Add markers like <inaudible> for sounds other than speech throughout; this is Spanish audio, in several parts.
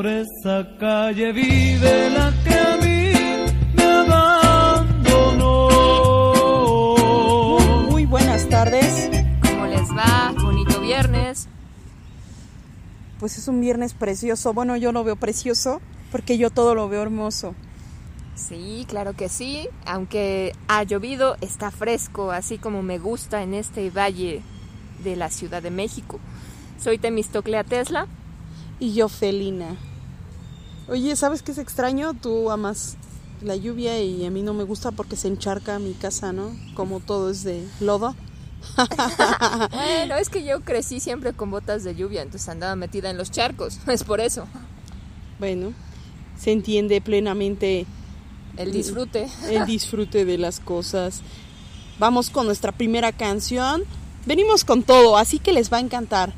por esa calle vive la que a mí me abandonó. Muy buenas tardes. ¿Cómo les va? Bonito viernes. Pues es un viernes precioso. Bueno, yo lo veo precioso porque yo todo lo veo hermoso. Sí, claro que sí. Aunque ha llovido, está fresco, así como me gusta en este valle de la Ciudad de México. Soy Temistoclea Tesla. Y yo Felina. Oye, ¿sabes qué es extraño? Tú amas la lluvia y a mí no me gusta porque se encharca mi casa, ¿no? Como todo es de lodo. <laughs> bueno, es que yo crecí siempre con botas de lluvia, entonces andaba metida en los charcos, <laughs> es por eso. Bueno, se entiende plenamente el disfrute. El disfrute de las cosas. Vamos con nuestra primera canción. Venimos con todo, así que les va a encantar.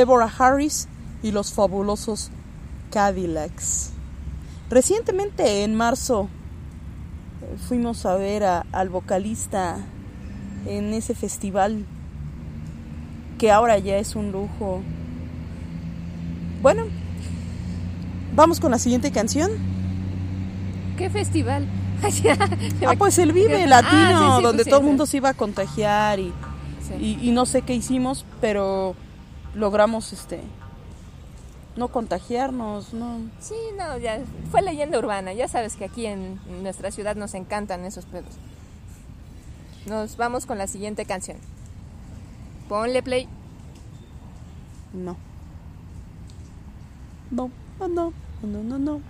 Deborah Harris y los fabulosos Cadillacs. Recientemente, en marzo, fuimos a ver al vocalista en ese festival que ahora ya es un lujo. Bueno, vamos con la siguiente canción. ¿Qué festival? <laughs> ah, pues el Vive ah, Latino, donde todo el mundo se iba a contagiar y no sé qué hicimos, pero logramos este no contagiarnos, no. Sí, no, ya fue leyenda urbana, ya sabes que aquí en nuestra ciudad nos encantan esos pedos. Nos vamos con la siguiente canción. Ponle play. No. No, no, no, no, no, no.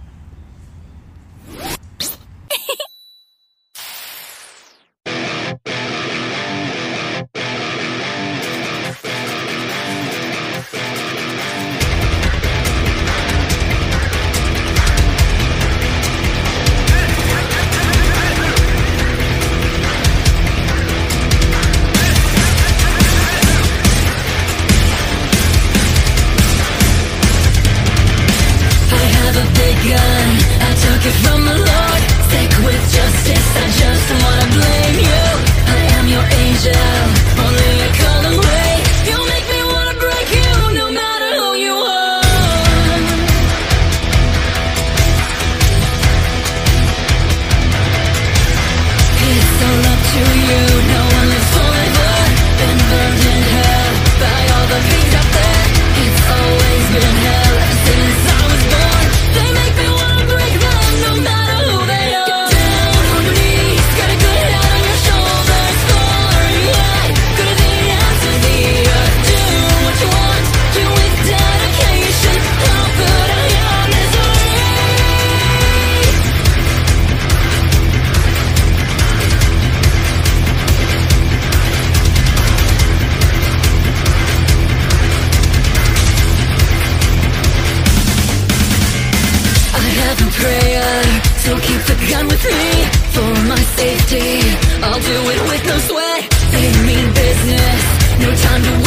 I'll do it with no sweat. Save me business. No time to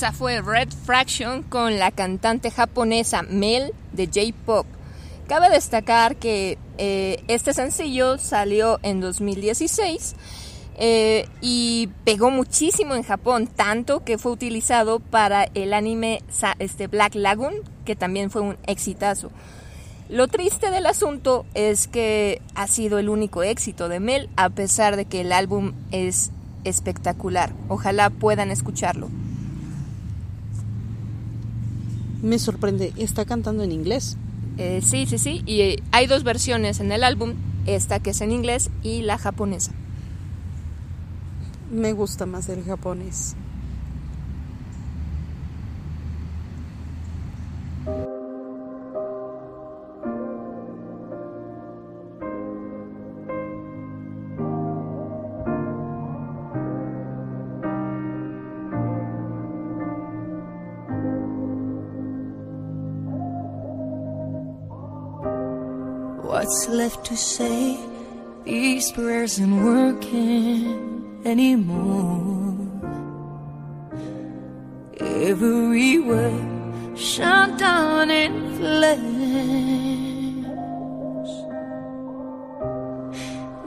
Esa fue Red Fraction con la cantante japonesa Mel de J-Pop. Cabe destacar que eh, este sencillo salió en 2016 eh, y pegó muchísimo en Japón, tanto que fue utilizado para el anime este, Black Lagoon, que también fue un exitazo. Lo triste del asunto es que ha sido el único éxito de Mel, a pesar de que el álbum es espectacular. Ojalá puedan escucharlo. Me sorprende, está cantando en inglés. Eh, sí, sí, sí. Y eh, hay dos versiones en el álbum, esta que es en inglés y la japonesa. Me gusta más el japonés. What's left to say? These prayers aren't working anymore. Everywhere shut down in flames.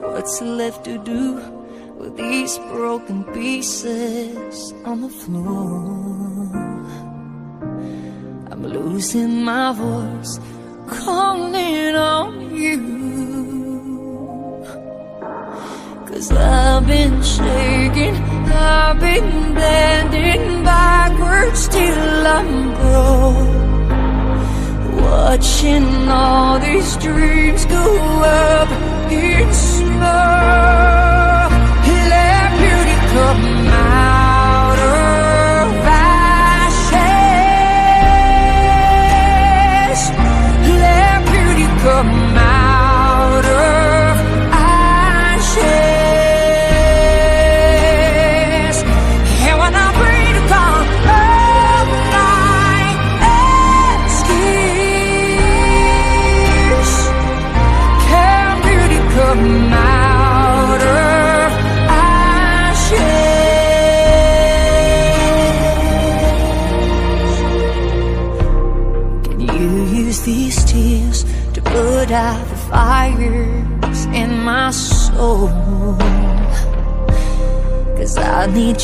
What's left to do with these broken pieces on the floor? I'm losing my voice, calling on you. Cause I've been shaking, I've been bending backwards till I'm broke. Watching all these dreams go up in smoke. Let beauty come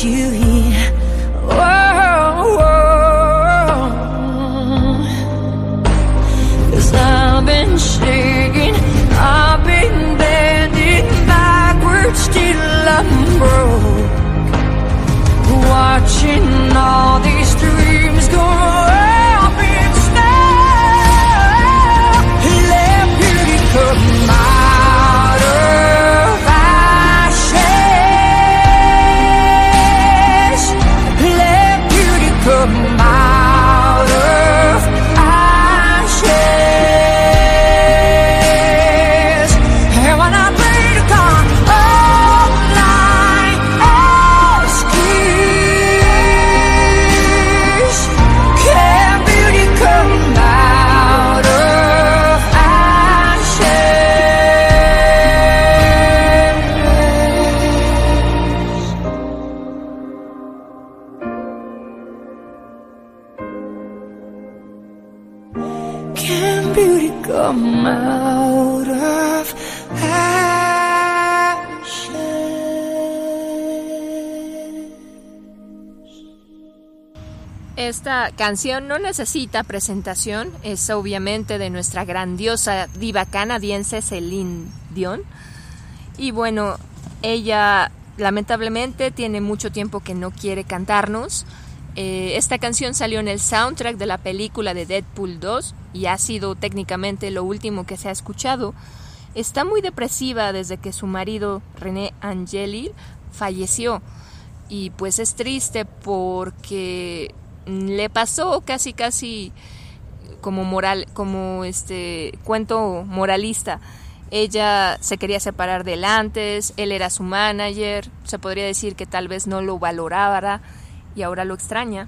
you Canción no necesita presentación, es obviamente de nuestra grandiosa diva canadiense Celine Dion. Y bueno, ella lamentablemente tiene mucho tiempo que no quiere cantarnos. Eh, esta canción salió en el soundtrack de la película de Deadpool 2 y ha sido técnicamente lo último que se ha escuchado. Está muy depresiva desde que su marido René Angeli falleció y pues es triste porque le pasó casi casi como moral como este cuento moralista. Ella se quería separar de él antes él era su manager se podría decir que tal vez no lo valorara y ahora lo extraña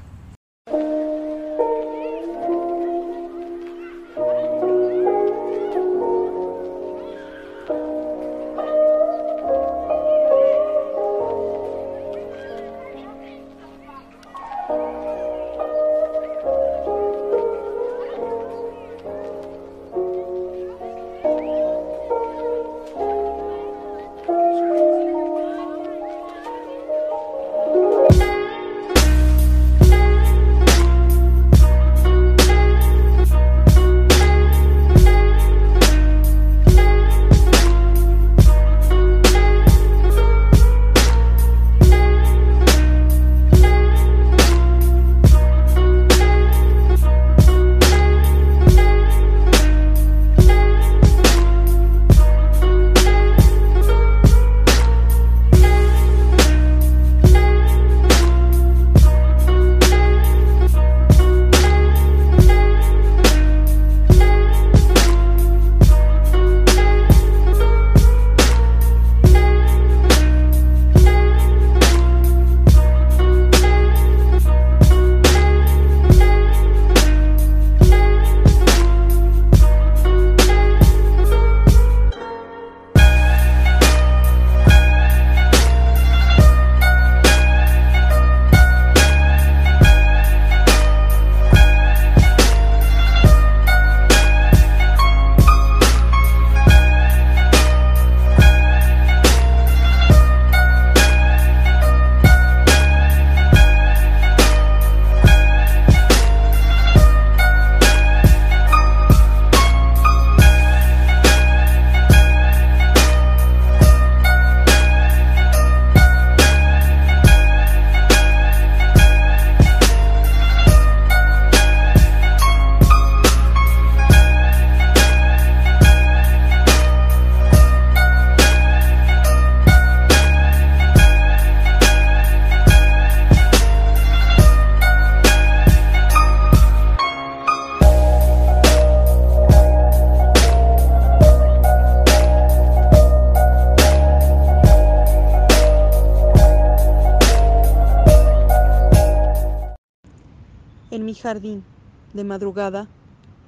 En mi jardín, de madrugada,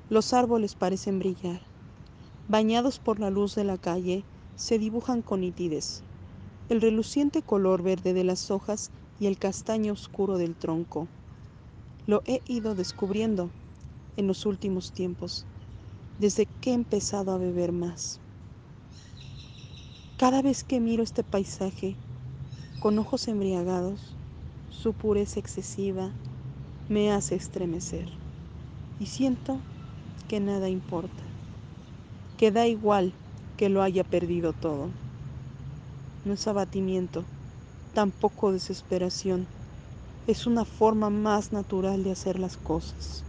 los árboles parecen brillar. Bañados por la luz de la calle, se dibujan con nitidez. El reluciente color verde de las hojas y el castaño oscuro del tronco. Lo he ido descubriendo en los últimos tiempos, desde que he empezado a beber más. Cada vez que miro este paisaje con ojos embriagados, su pureza excesiva me hace estremecer y siento que nada importa, que da igual que lo haya perdido todo. No es abatimiento, tampoco desesperación, es una forma más natural de hacer las cosas.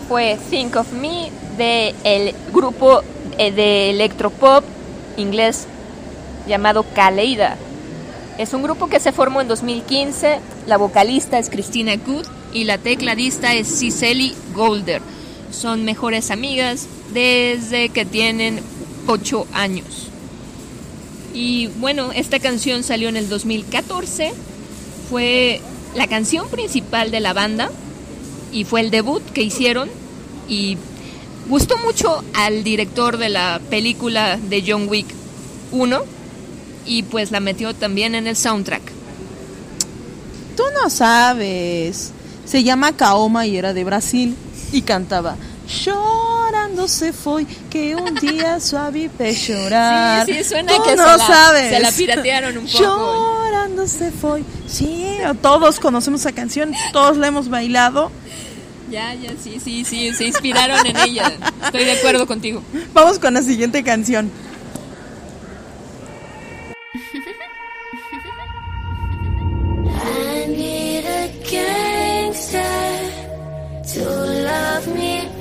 Fue Think of Me de el grupo eh, de electropop inglés llamado Kaleida. Es un grupo que se formó en 2015. La vocalista es Christina Good y la tecladista es Cicely Golder. Son mejores amigas desde que tienen 8 años. Y bueno, esta canción salió en el 2014, fue la canción principal de la banda y fue el debut que hicieron y gustó mucho al director de la película de John Wick 1 y pues la metió también en el soundtrack. Tú no sabes. Se llama Kaoma y era de Brasil y cantaba Llorando se fue que un día <laughs> suave llorar. Sí, sí, suena Tú que no se, la, sabes. se la piratearon un poco. Llorando se fue. Sí, todos conocemos esa canción, todos la hemos bailado. Ya, ya, sí, sí, sí, se inspiraron en ella. Estoy de acuerdo contigo. Vamos con la siguiente canción. I need a gangster to love me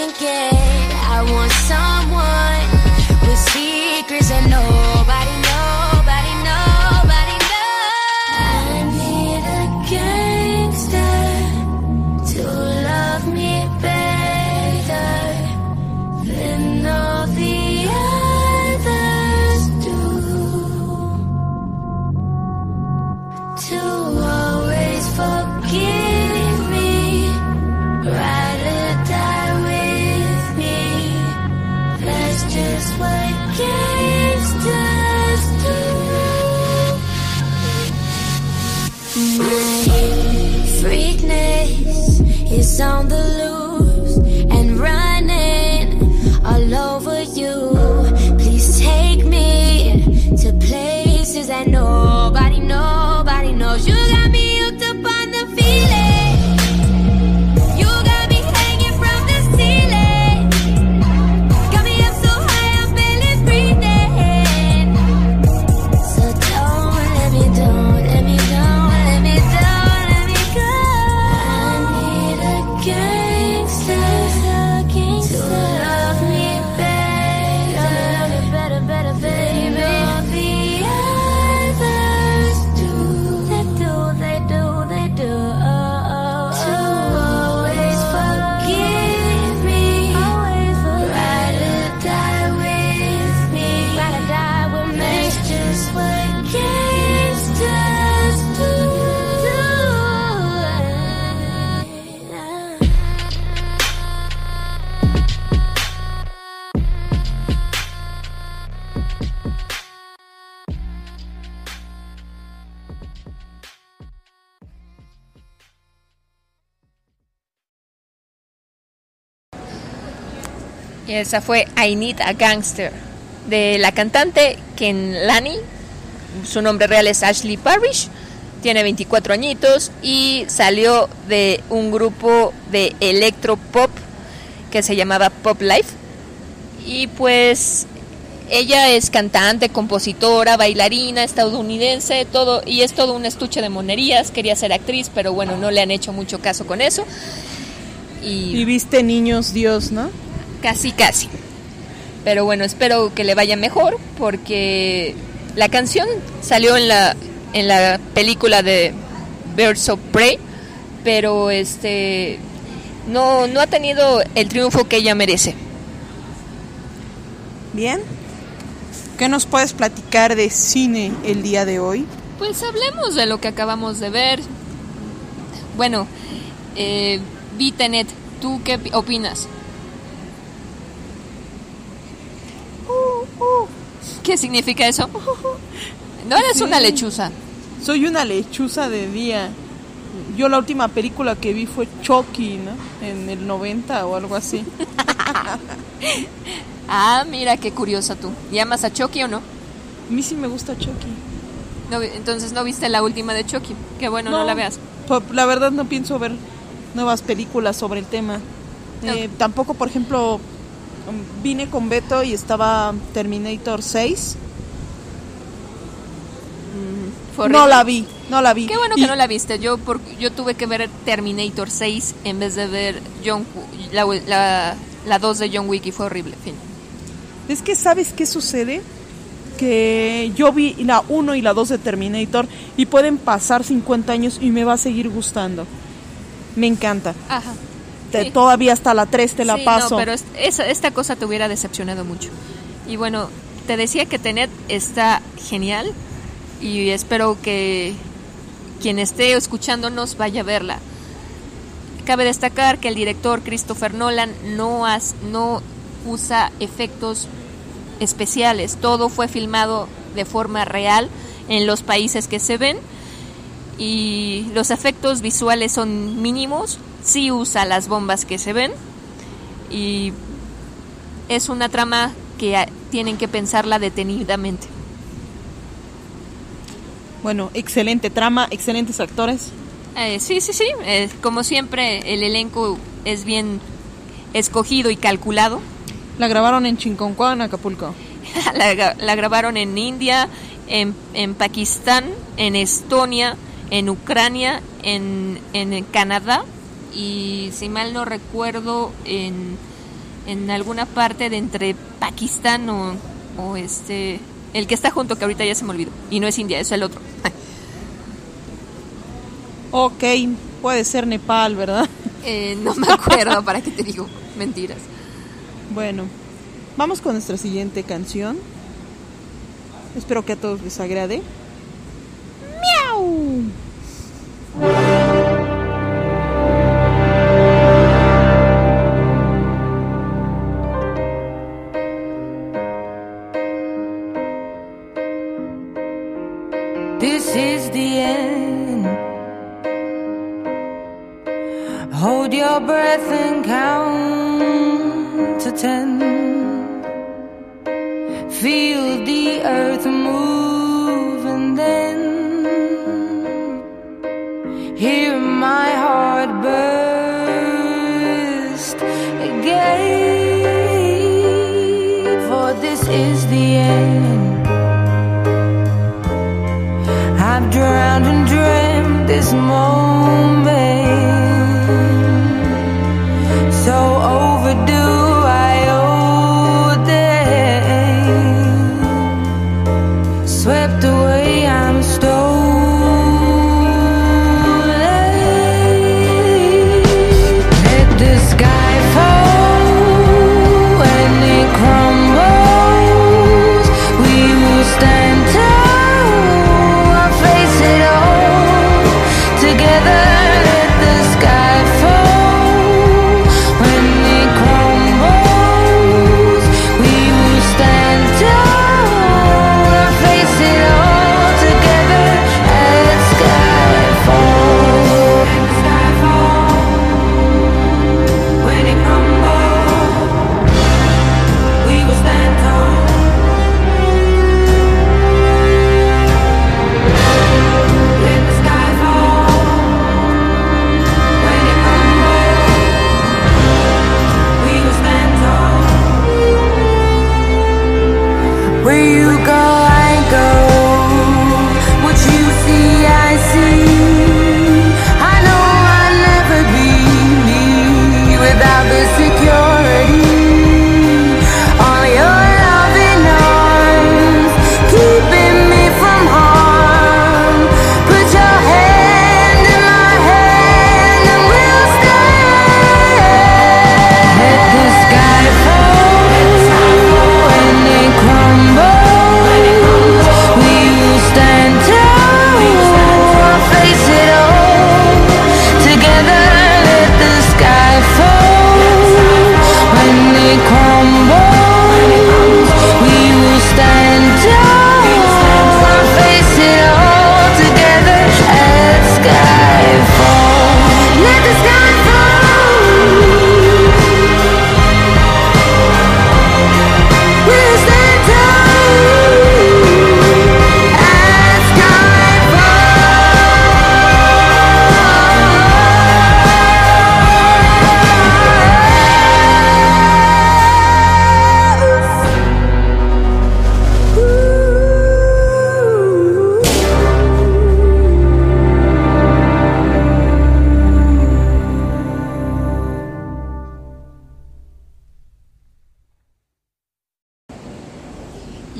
thinking I want someone with secrets and nobody down the loop esa fue I Need a Gangster de la cantante Ken Lani. Su nombre real es Ashley Parrish. Tiene 24 añitos y salió de un grupo de electropop que se llamaba Pop Life. Y pues ella es cantante, compositora, bailarina, estadounidense, todo y es todo un estuche de monerías. Quería ser actriz, pero bueno, no le han hecho mucho caso con eso. Y Y viste niños Dios, ¿no? Casi, casi. Pero bueno, espero que le vaya mejor porque la canción salió en la en la película de Birds of Prey, pero este no no ha tenido el triunfo que ella merece. Bien. ¿Qué nos puedes platicar de cine el día de hoy? Pues hablemos de lo que acabamos de ver. Bueno, eh, vi Tenet, ¿tú qué pi- opinas? ¿Qué significa eso? <laughs> No eres una lechuza. Soy una lechuza de día. yo la última película que vi fue Chucky, ¿no? En el 90 o algo así. <laughs> Ah, mira qué curiosa tú. ¿Llamas a Chucky o no? A mí sí me gusta Chucky. No entonces no viste la última de Chucky. Qué bueno, no, la veas. po- La verdad no pienso ver nuevas películas sobre el tema. Eh. Tampoco, por ejemplo, vine con Beto y estaba Terminator 6. Fue No la vi, no la vi. Qué bueno Y- que no la viste. Yo por, yo tuve que ver Terminator 6 en vez de ver John la, la, la 2 de John Wick y fue horrible. Fin. Es que, ¿sabes qué sucede? Que yo vi la 1 y la 2 de Terminator y pueden pasar 50 años y me va a seguir gustando. Me encanta. Ajá. Te- Sí. Todavía hasta la 3 te la Sí, paso. No, pero es- esa- esta cosa te hubiera decepcionado mucho. Y bueno, te decía que Tenet está genial y espero que quien esté escuchándonos vaya a verla. Cabe destacar que el director Christopher Nolan no, has- no usa efectos especiales, todo fue filmado de forma real en los países que se ven y los efectos visuales son mínimos, sí usa las bombas que se ven y es una trama que tienen que pensarla detenidamente. Bueno, excelente trama, excelentes actores. Eh, sí, sí, sí, eh, como siempre el elenco es bien escogido y calculado. La grabaron en Chinconcuá, en Acapulco. <laughs> la, la grabaron en India, en, en Pakistán, en Estonia, en Ucrania, en, en Canadá y si mal no recuerdo en, en alguna parte de entre Pakistán o, o este el que está junto que ahorita ya se me olvidó y no es India, es el otro. <laughs> Ok, puede ser Nepal, ¿verdad? <laughs> Eh, no me acuerdo para qué te digo mentiras. Bueno, vamos con nuestra siguiente canción. Espero que a todos les agrade. ¡Miau!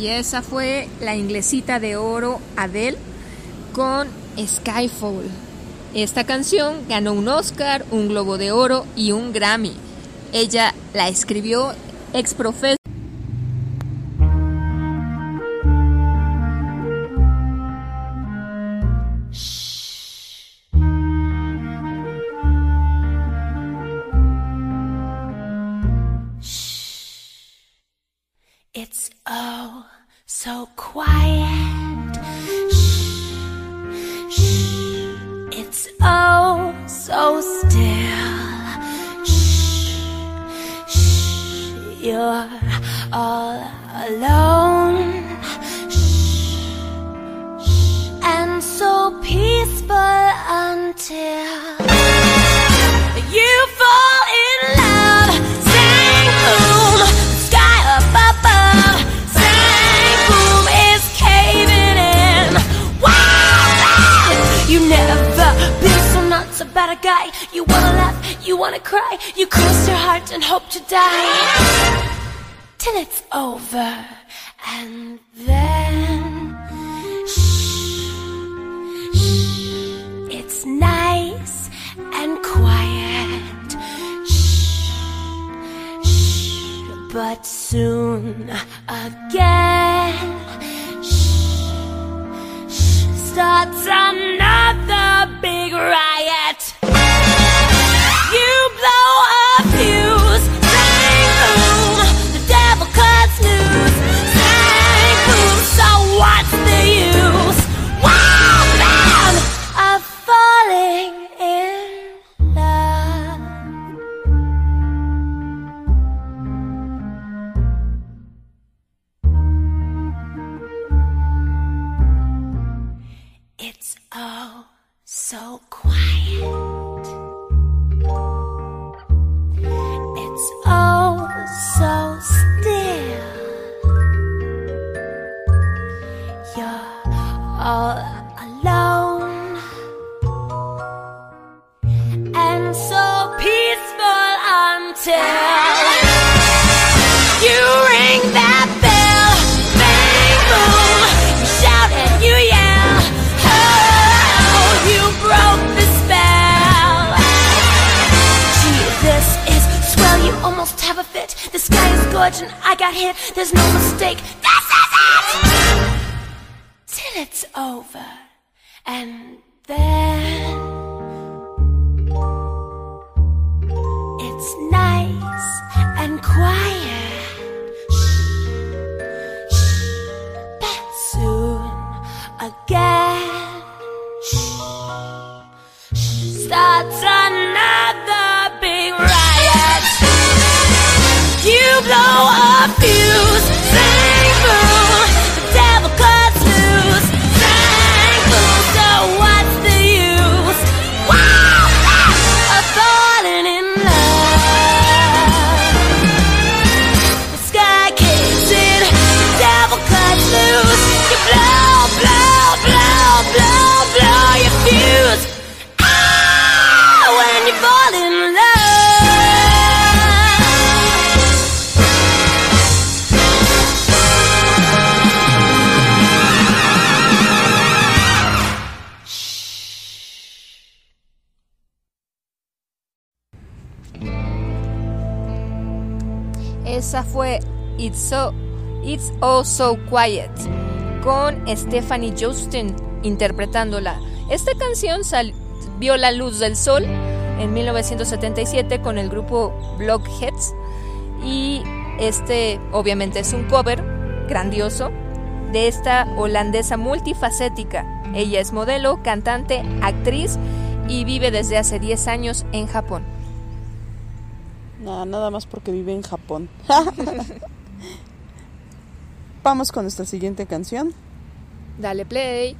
Y esa fue la inglesita de oro Adele con Skyfall. Esta canción ganó un Oscar, un Globo de Oro y un Grammy. Ella la escribió ex esa fue It's, so, It's Oh So Quiet con Stephanie Justin interpretándola. Esta canción sal, vio la luz del sol en 1977 con el grupo Blockheads y este obviamente es un cover grandioso de esta holandesa multifacética. Ella es modelo, cantante, actriz y vive desde hace 10 años en Japón. Nada, nada más porque vive en Japón. <laughs> Vamos con nuestra siguiente canción. Dale play.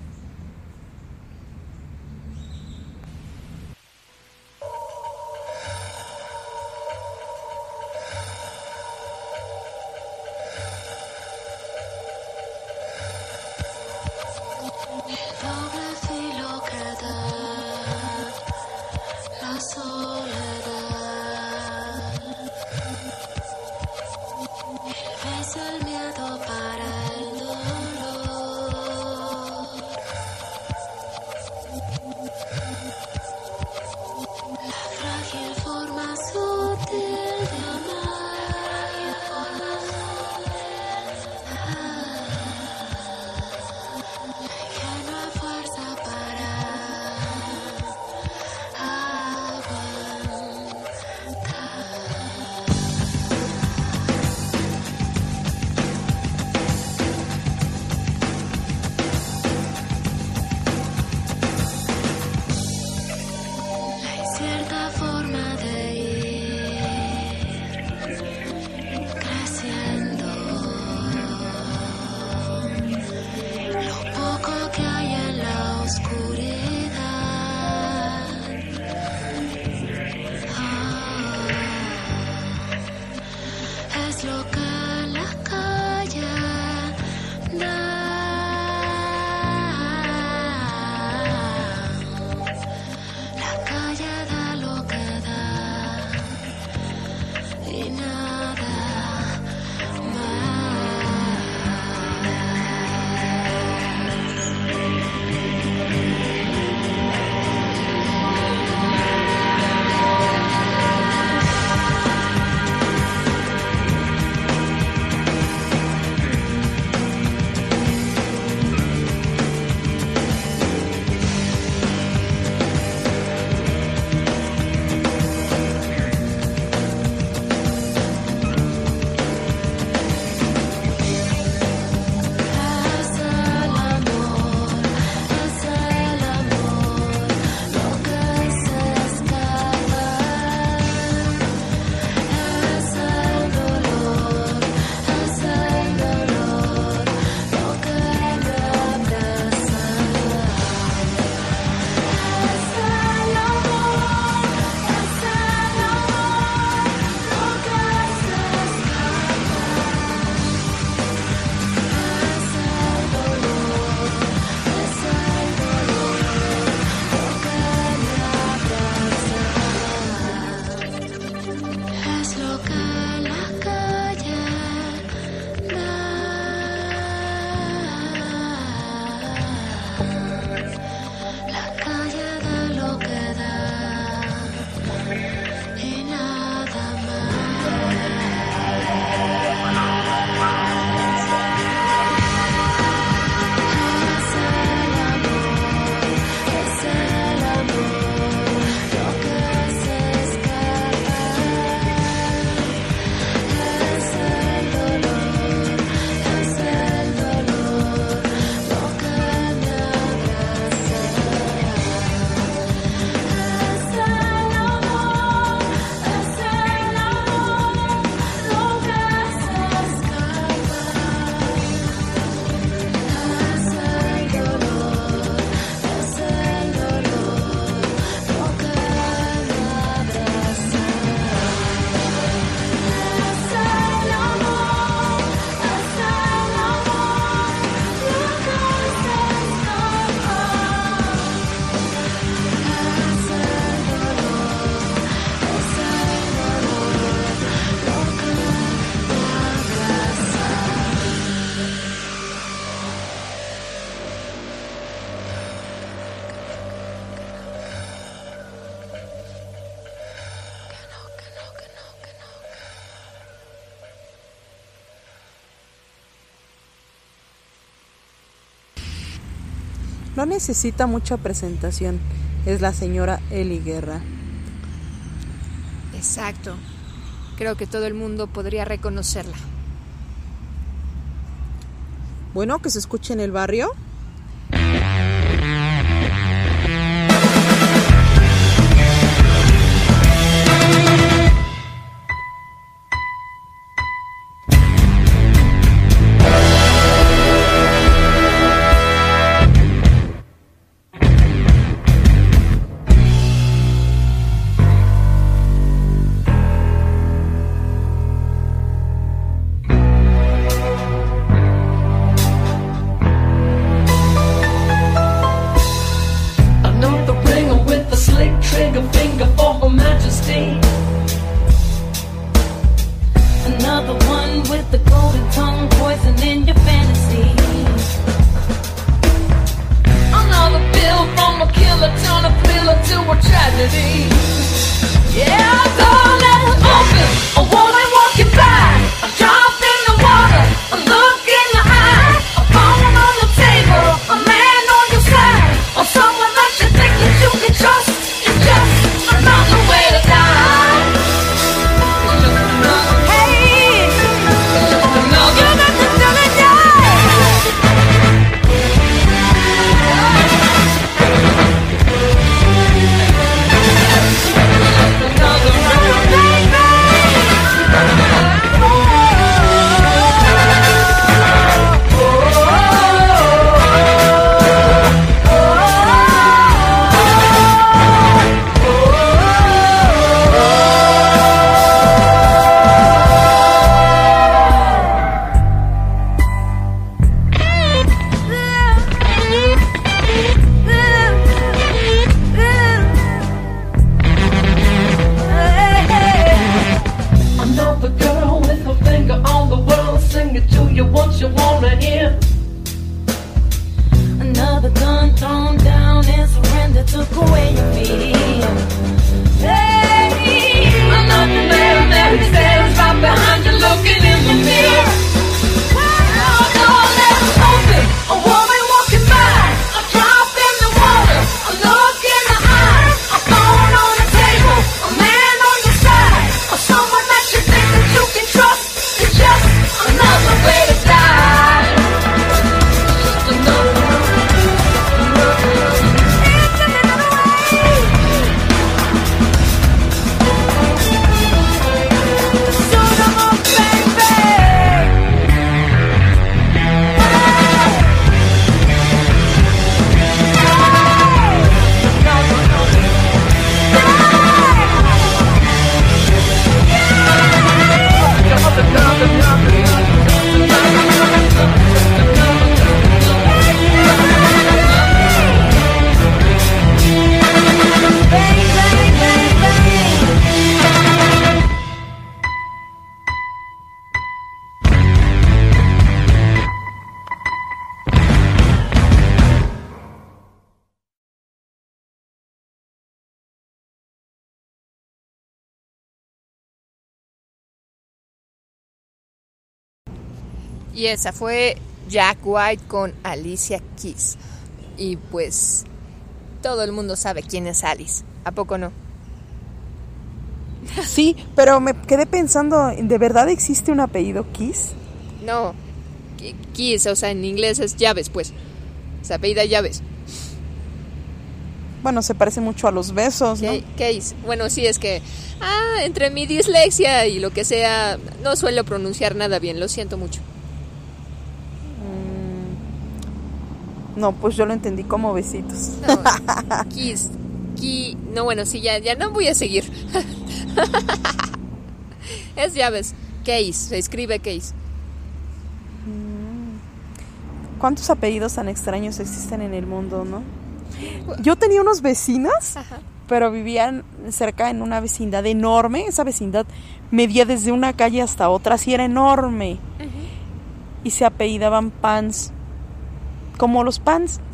necesita mucha presentación, es la señora Eli Guerra. Exacto. Creo que todo el mundo podría reconocerla. Bueno, que se escuche en el barrio. Y esa fue Jack White con Alicia Keys. Y pues todo el mundo sabe quién es Alice. ¿A poco no? <laughs> Sí, pero me quedé pensando, ¿de verdad existe un apellido Kiss? No. Keys, o sea, en inglés es llaves, pues. Se apellida llaves. Bueno, se parece mucho a los besos, ¿no? Ke- Keys. Bueno, sí, es que. Ah, entre mi dislexia y lo que sea, no suelo pronunciar nada bien, lo siento mucho. No, pues yo lo entendí como besitos. No, Keys. Ki. No, bueno, sí, ya, ya no voy a seguir. <laughs> es llaves. Case, se escribe case. ¿Cuántos apellidos tan extraños existen en el mundo, no? Yo tenía unos vecinos, pero vivían cerca en una vecindad enorme. Esa vecindad medía desde una calle hasta otra, así era enorme. Y se apellidaban Pans, como los Pans. <laughs>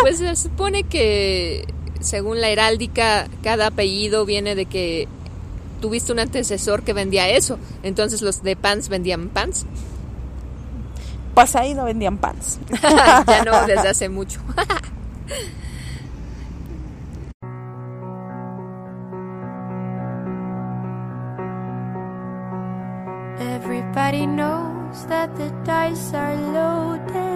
Pues se supone que, según la heráldica, cada apellido viene de que tuviste un antecesor que vendía eso. Entonces los de pants vendían pants. Pues ahí no vendían Pans. <laughs> ya no, desde <laughs> hace mucho. Everybody knows that the dice are loaded.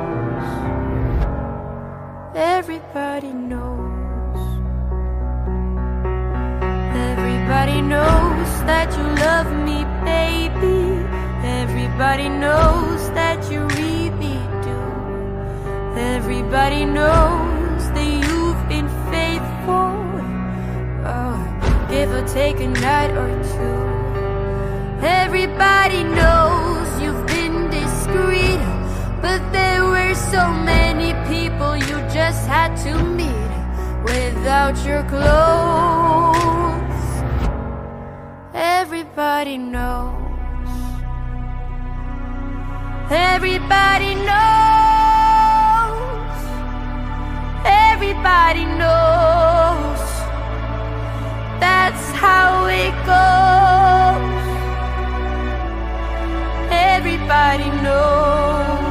Everybody knows. Everybody knows that you love me, baby. Everybody knows that you really do. Everybody knows that you've been faithful. Oh, give or take a night or two. Everybody knows you've been discreet, but there were so many people you just had to meet without your clothes. Everybody knows. Everybody knows. Everybody knows. That's how it goes. Everybody knows.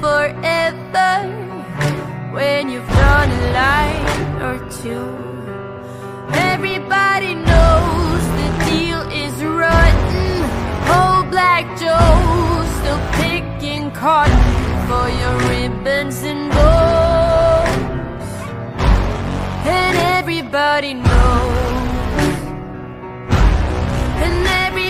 forever when you've drawn a line or two. Everybody knows the deal is rotten. Old Black Joe still picking cotton for your ribbons and bows. And everybody knows. And everybody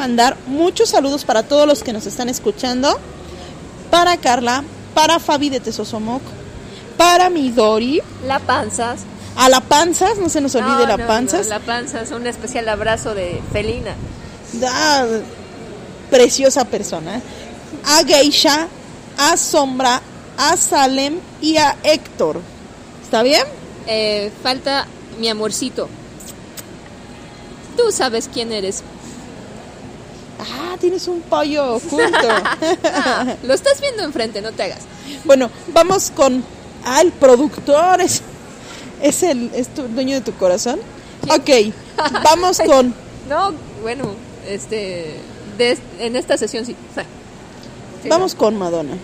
mandar muchos saludos para todos los que nos están escuchando. Para Carla, para Fabi de Tesosomoc, para Midori, La panzas. a la Panzas, no se nos olvide No, la no, no, Panzas. la panzas, un especial abrazo de Felina. Ah, preciosa persona. A Geisha, a Sombra, a Salem y a Héctor. ¿Está bien? Eh, falta mi amorcito. Tú sabes quién eres. Ah, tienes un pollo oculto. Ah, <laughs> lo estás viendo enfrente, no te hagas. bueno, vamos con. Ah, el productor es, es el es tu dueño de tu corazón. Ok, vamos <laughs> con. No, bueno, este. de- en esta sesión sí. Sí, Vamos con Madonna.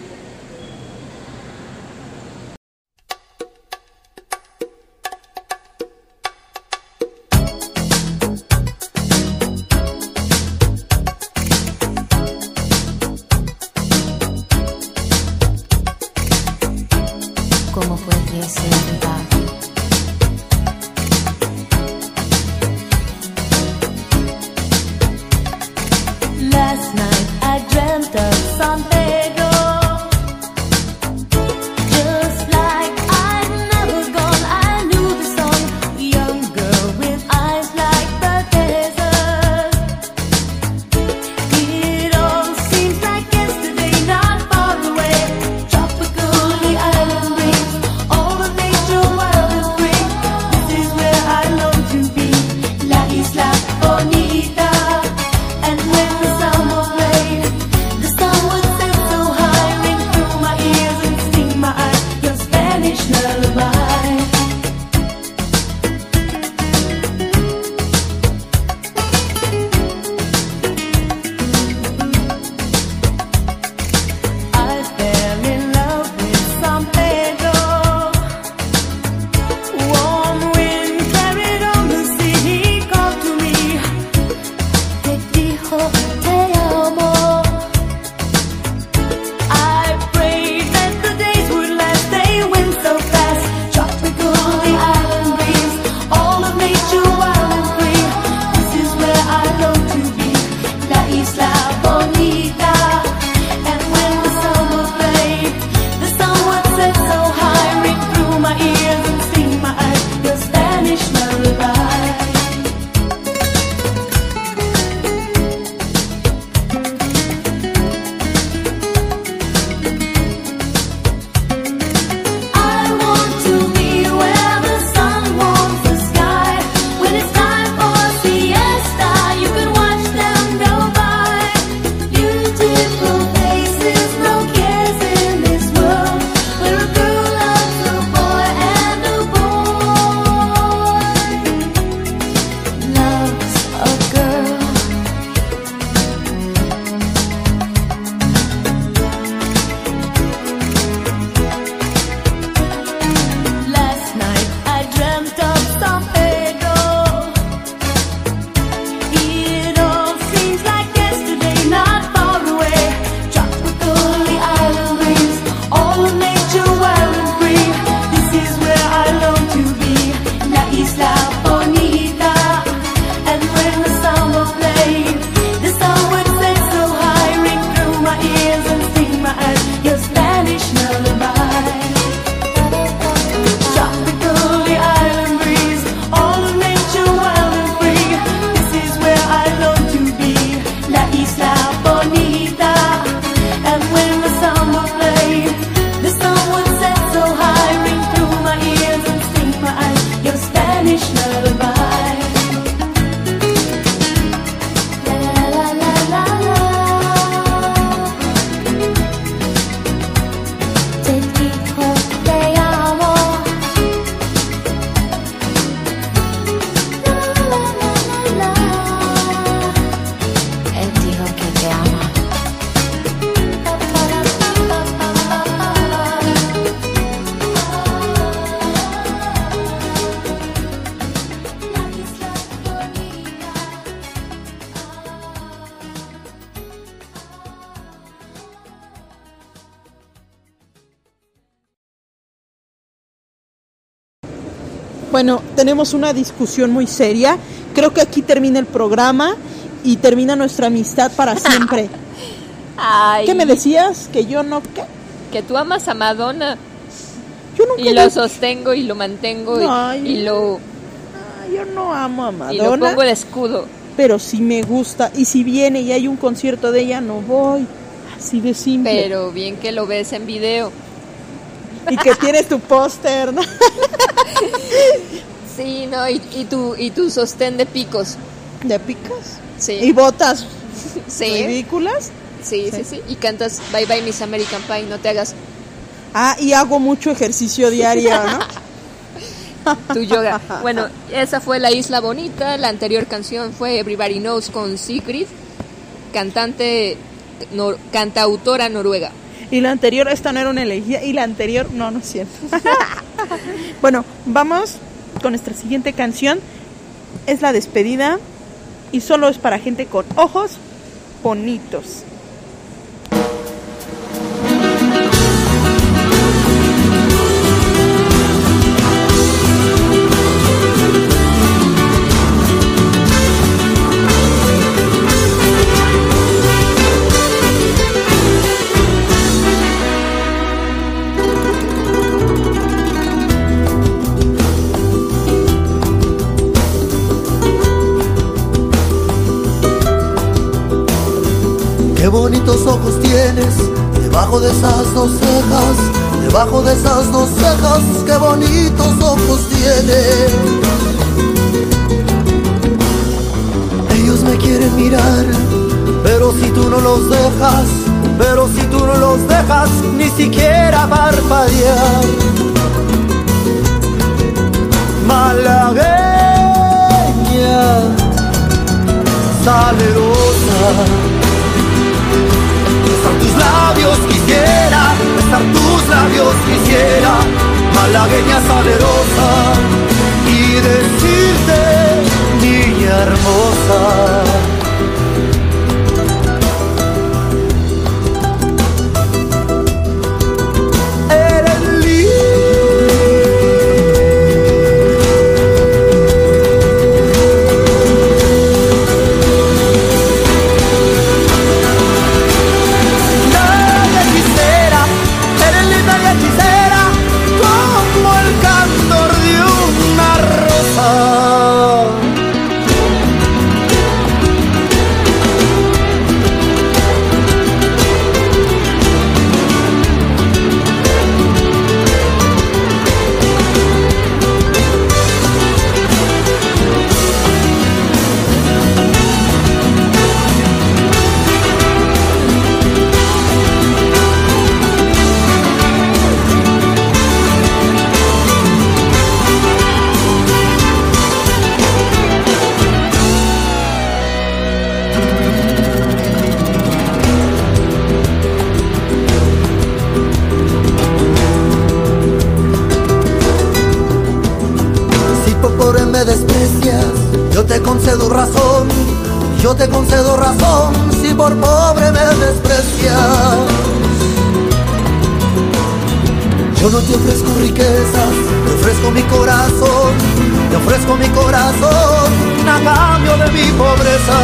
Bueno, tenemos una discusión muy seria. Creo que aquí termina el programa y termina nuestra amistad para <laughs> siempre. Ay, ¿Qué me decías? ¿Que yo no qué? que tú amas a Madonna Yo nunca y lo sostengo y lo mantengo y- Ay. Ah, y, lo, yo no amo a y lo Madonna, pongo de escudo. pero sí me gusta. Y si viene y hay un concierto de ella, no voy. Así de simple. Pero bien que lo ves en video. <laughs> Y que tienes tu póster, ¿no? Sí, no, y, y tu, y tu sostén de picos. ¿De picas? Sí, Y botas <laughs> sí, ridículas. sí, sí, sí. Y cantas Bye Bye Miss American Pie, no te hagas Ah, y hago mucho ejercicio diario, ¿no? <laughs> tu yoga. Bueno, esa fue La Isla Bonita. La anterior canción fue Everybody Knows con Sigrid, cantante, nor- cantautora noruega. Y la anterior, esta no era una elegía. Y la anterior, no, no es <laughs> bueno, vamos con nuestra siguiente canción. Es la despedida. Y solo es para gente con ojos bonitos. Debajo de esas dos cejas, debajo de esas dos cejas, qué bonitos ojos tienes. Ellos me quieren mirar, pero si tú no los dejas, pero si tú no los dejas, ni siquiera parpadear. Malagueña, salerosa. Besar tus labios quisiera, besar tus labios quisiera, malagueña salerosa, y decirte, niña hermosa. Te ofrezco riquezas, te ofrezco mi corazón, te ofrezco mi corazón a cambio de mi pobreza.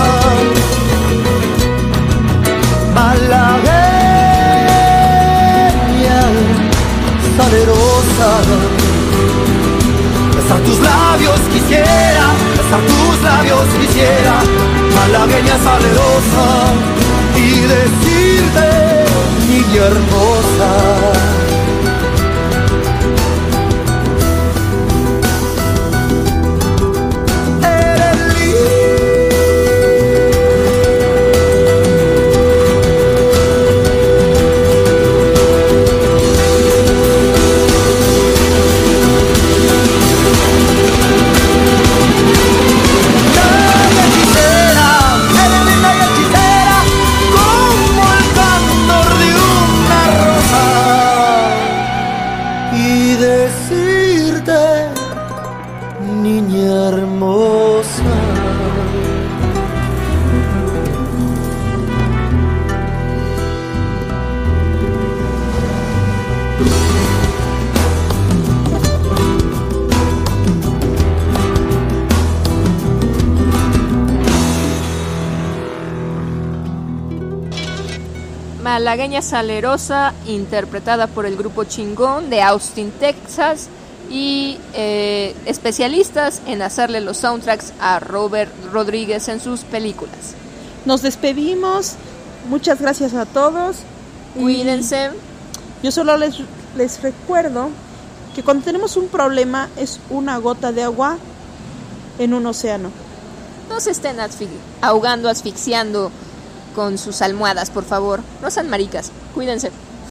Malagueña, salerosa. Besar tus labios quisiera, besar tus labios quisiera, malagueña salerosa, y decirte, niña hermosa. Salerosa interpretada por el grupo Chingón de Austin, Texas y eh, especialistas en hacerle los soundtracks a Robert Rodríguez en sus películas. Nos despedimos. Muchas gracias a todos. y Cuídense. Yo solo les, les recuerdo que cuando tenemos un problema es una gota de agua en un océano. No se estén asfi- ahogando, asfixiando con sus almohadas, por favor. No sean maricas. Cuídense.